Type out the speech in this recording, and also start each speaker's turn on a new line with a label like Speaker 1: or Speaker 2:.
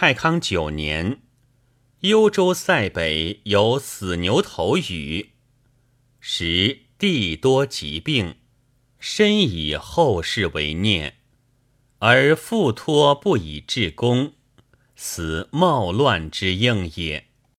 Speaker 1: 太康九年，幽州塞北有死牛头雨，时地多疾病，深以后世为念，而复托不以治功，死冒乱之应也。